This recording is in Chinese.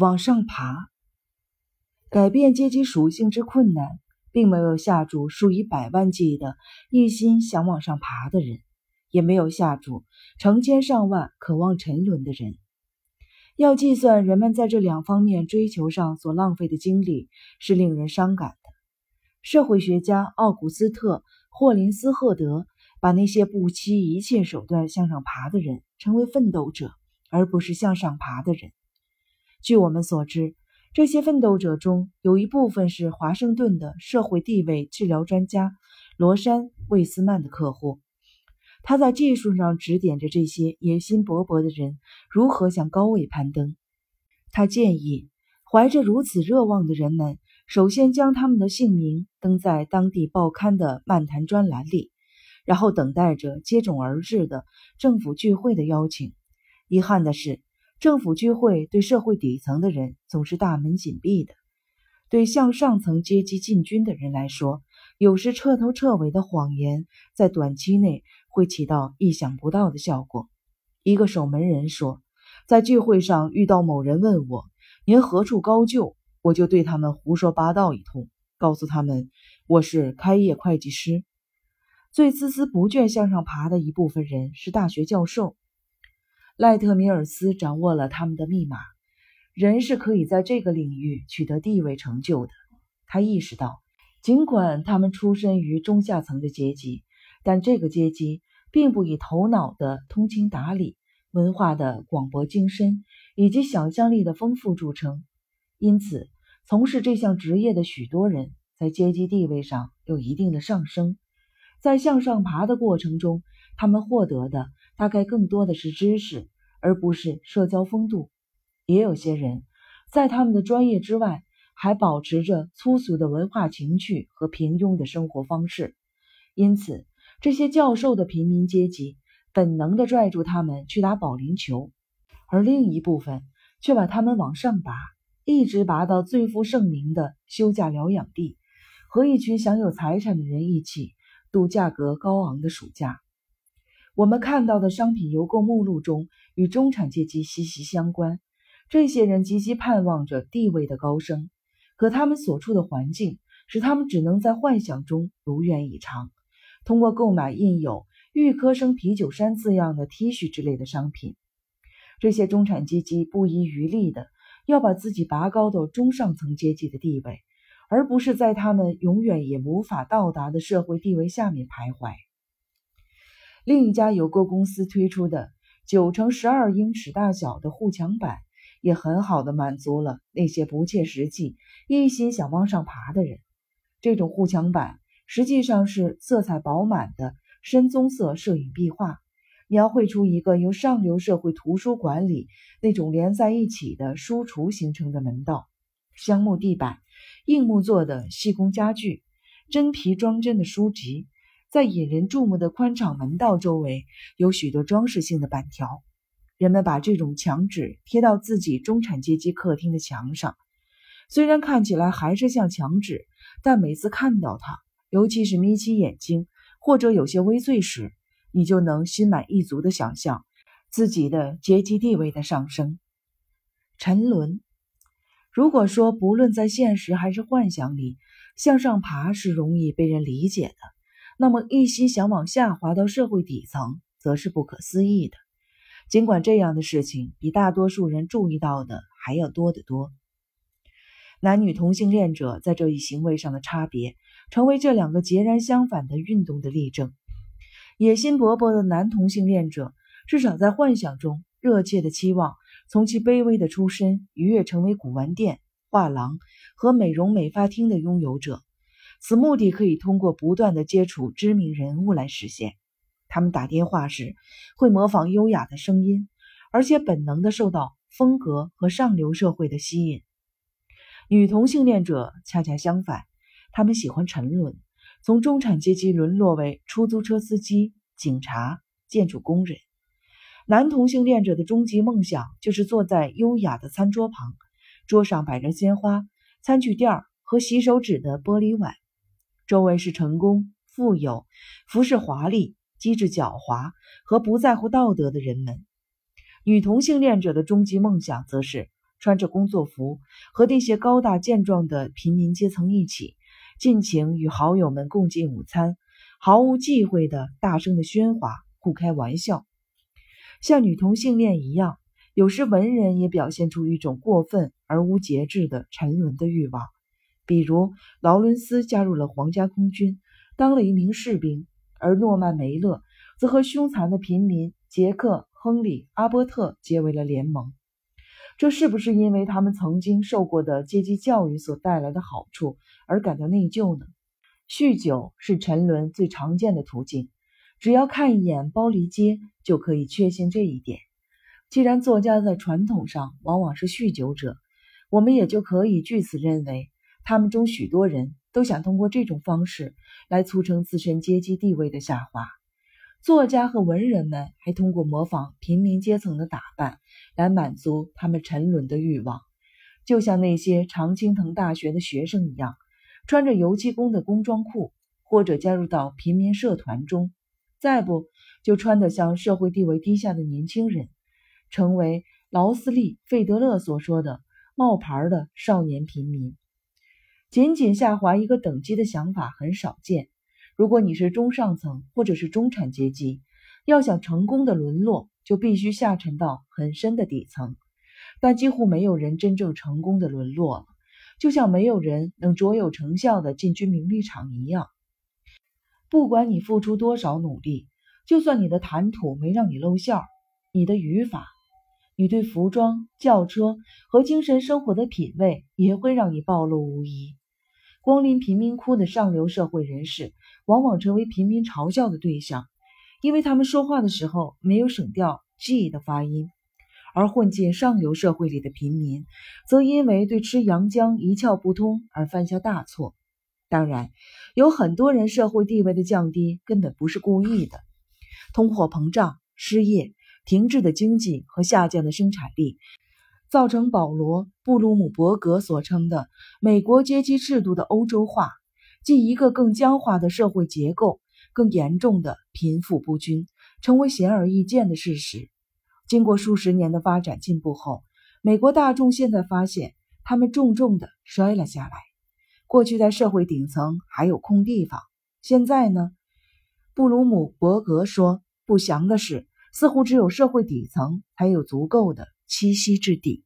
往上爬。改变阶级属性之困难，并没有吓住数以百万计的一心想往上爬的人，也没有吓住成千上万渴望沉沦的人。要计算人们在这两方面追求上所浪费的精力，是令人伤感的。社会学家奥古斯特·霍林斯赫德把那些不惜一切手段向上爬的人称为奋斗者。而不是向上爬的人。据我们所知，这些奋斗者中有一部分是华盛顿的社会地位治疗专家罗山·魏斯曼的客户。他在技术上指点着这些野心勃勃的人如何向高位攀登。他建议，怀着如此热望的人们，首先将他们的姓名登在当地报刊的漫谈专栏里，然后等待着接踵而至的政府聚会的邀请。遗憾的是，政府聚会对社会底层的人总是大门紧闭的。对向上层阶级进军的人来说，有时彻头彻尾的谎言在短期内会起到意想不到的效果。一个守门人说，在聚会上遇到某人问我：“您何处高就？”我就对他们胡说八道一通，告诉他们我是开业会计师。最孜孜不倦向上爬的一部分人是大学教授。赖特米尔斯掌握了他们的密码。人是可以在这个领域取得地位成就的。他意识到，尽管他们出身于中下层的阶级，但这个阶级并不以头脑的通情达理、文化的广博精深以及想象力的丰富著称。因此，从事这项职业的许多人在阶级地位上有一定的上升。在向上爬的过程中，他们获得的。大概更多的是知识，而不是社交风度。也有些人，在他们的专业之外，还保持着粗俗的文化情趣和平庸的生活方式。因此，这些教授的平民阶级本能地拽住他们去打保龄球，而另一部分却把他们往上拔，一直拔到最负盛名的休假疗养地，和一群享有财产的人一起度价格高昂的暑假。我们看到的商品邮购目录中与中产阶级息息相关。这些人积极盼望着地位的高升，可他们所处的环境使他们只能在幻想中如愿以偿。通过购买印有“预科生啤酒山”字样的 T 恤之类的商品，这些中产阶级不遗余力地要把自己拔高到中上层阶级的地位，而不是在他们永远也无法到达的社会地位下面徘徊。另一家邮购公司推出的九乘十二英尺大小的护墙板，也很好的满足了那些不切实际、一心想往上爬的人。这种护墙板实际上是色彩饱满的深棕色摄影壁画，描绘出一个由上流社会图书馆里那种连在一起的书橱形成的门道。香木地板、硬木做的细工家具、真皮装帧的书籍。在引人注目的宽敞门道周围，有许多装饰性的板条。人们把这种墙纸贴到自己中产阶级客厅的墙上，虽然看起来还是像墙纸，但每次看到它，尤其是眯起眼睛或者有些微醉时，你就能心满意足地想象自己的阶级地位的上升。沉沦。如果说不论在现实还是幻想里，向上爬是容易被人理解的。那么，一心想往下滑到社会底层，则是不可思议的。尽管这样的事情比大多数人注意到的还要多得多。男女同性恋者在这一行为上的差别，成为这两个截然相反的运动的例证。野心勃勃的男同性恋者，至少在幻想中热切的期望从其卑微的出身一跃成为古玩店、画廊和美容美发厅的拥有者。此目的可以通过不断的接触知名人物来实现。他们打电话时会模仿优雅的声音，而且本能的受到风格和上流社会的吸引。女同性恋者恰恰相反，他们喜欢沉沦，从中产阶级沦落为出租车司机、警察、建筑工人。男同性恋者的终极梦想就是坐在优雅的餐桌旁，桌上摆着鲜花、餐具垫和洗手纸的玻璃碗。周围是成功、富有、服饰华丽、机智狡猾和不在乎道德的人们。女同性恋者的终极梦想则是穿着工作服，和那些高大健壮的平民阶层一起，尽情与好友们共进午餐，毫无忌讳的大声的喧哗，互开玩笑。像女同性恋一样，有时文人也表现出一种过分而无节制的沉沦的欲望。比如，劳伦斯加入了皇家空军，当了一名士兵，而诺曼梅勒则和凶残的平民杰克·亨利·阿波特结为了联盟。这是不是因为他们曾经受过的阶级教育所带来的好处而感到内疚呢？酗酒是沉沦最常见的途径。只要看一眼包离街，就可以确信这一点。既然作家在传统上往往是酗酒者，我们也就可以据此认为，他们中许多人都想通过这种方式来促成自身阶级地位的下滑。作家和文人们还通过模仿平民阶层的打扮来满足他们沉沦的欲望，就像那些常青藤大学的学生一样，穿着油漆工的工装裤，或者加入到平民社团中。再不就穿得像社会地位低下的年轻人，成为劳斯利·费德勒所说的冒牌的少年平民。仅仅下滑一个等级的想法很少见。如果你是中上层或者是中产阶级，要想成功的沦落，就必须下沉到很深的底层。但几乎没有人真正成功的沦落了，就像没有人能卓有成效的进军名利场一样。不管你付出多少努力，就算你的谈吐没让你露馅儿，你的语法，你对服装、轿车和精神生活的品味也会让你暴露无遗。光临贫民窟的上流社会人士，往往成为平民嘲笑的对象，因为他们说话的时候没有省掉 G 的发音；而混进上流社会里的平民，则因为对吃洋姜一窍不通而犯下大错。当然，有很多人社会地位的降低根本不是故意的。通货膨胀、失业、停滞的经济和下降的生产力，造成保罗·布鲁姆伯格所称的美国阶级制度的欧洲化，即一个更僵化的社会结构、更严重的贫富不均，成为显而易见的事实。经过数十年的发展进步后，美国大众现在发现，他们重重地摔了下来。过去在社会顶层还有空地方，现在呢？布鲁姆伯格说：“不祥的是，似乎只有社会底层才有足够的栖息之地。”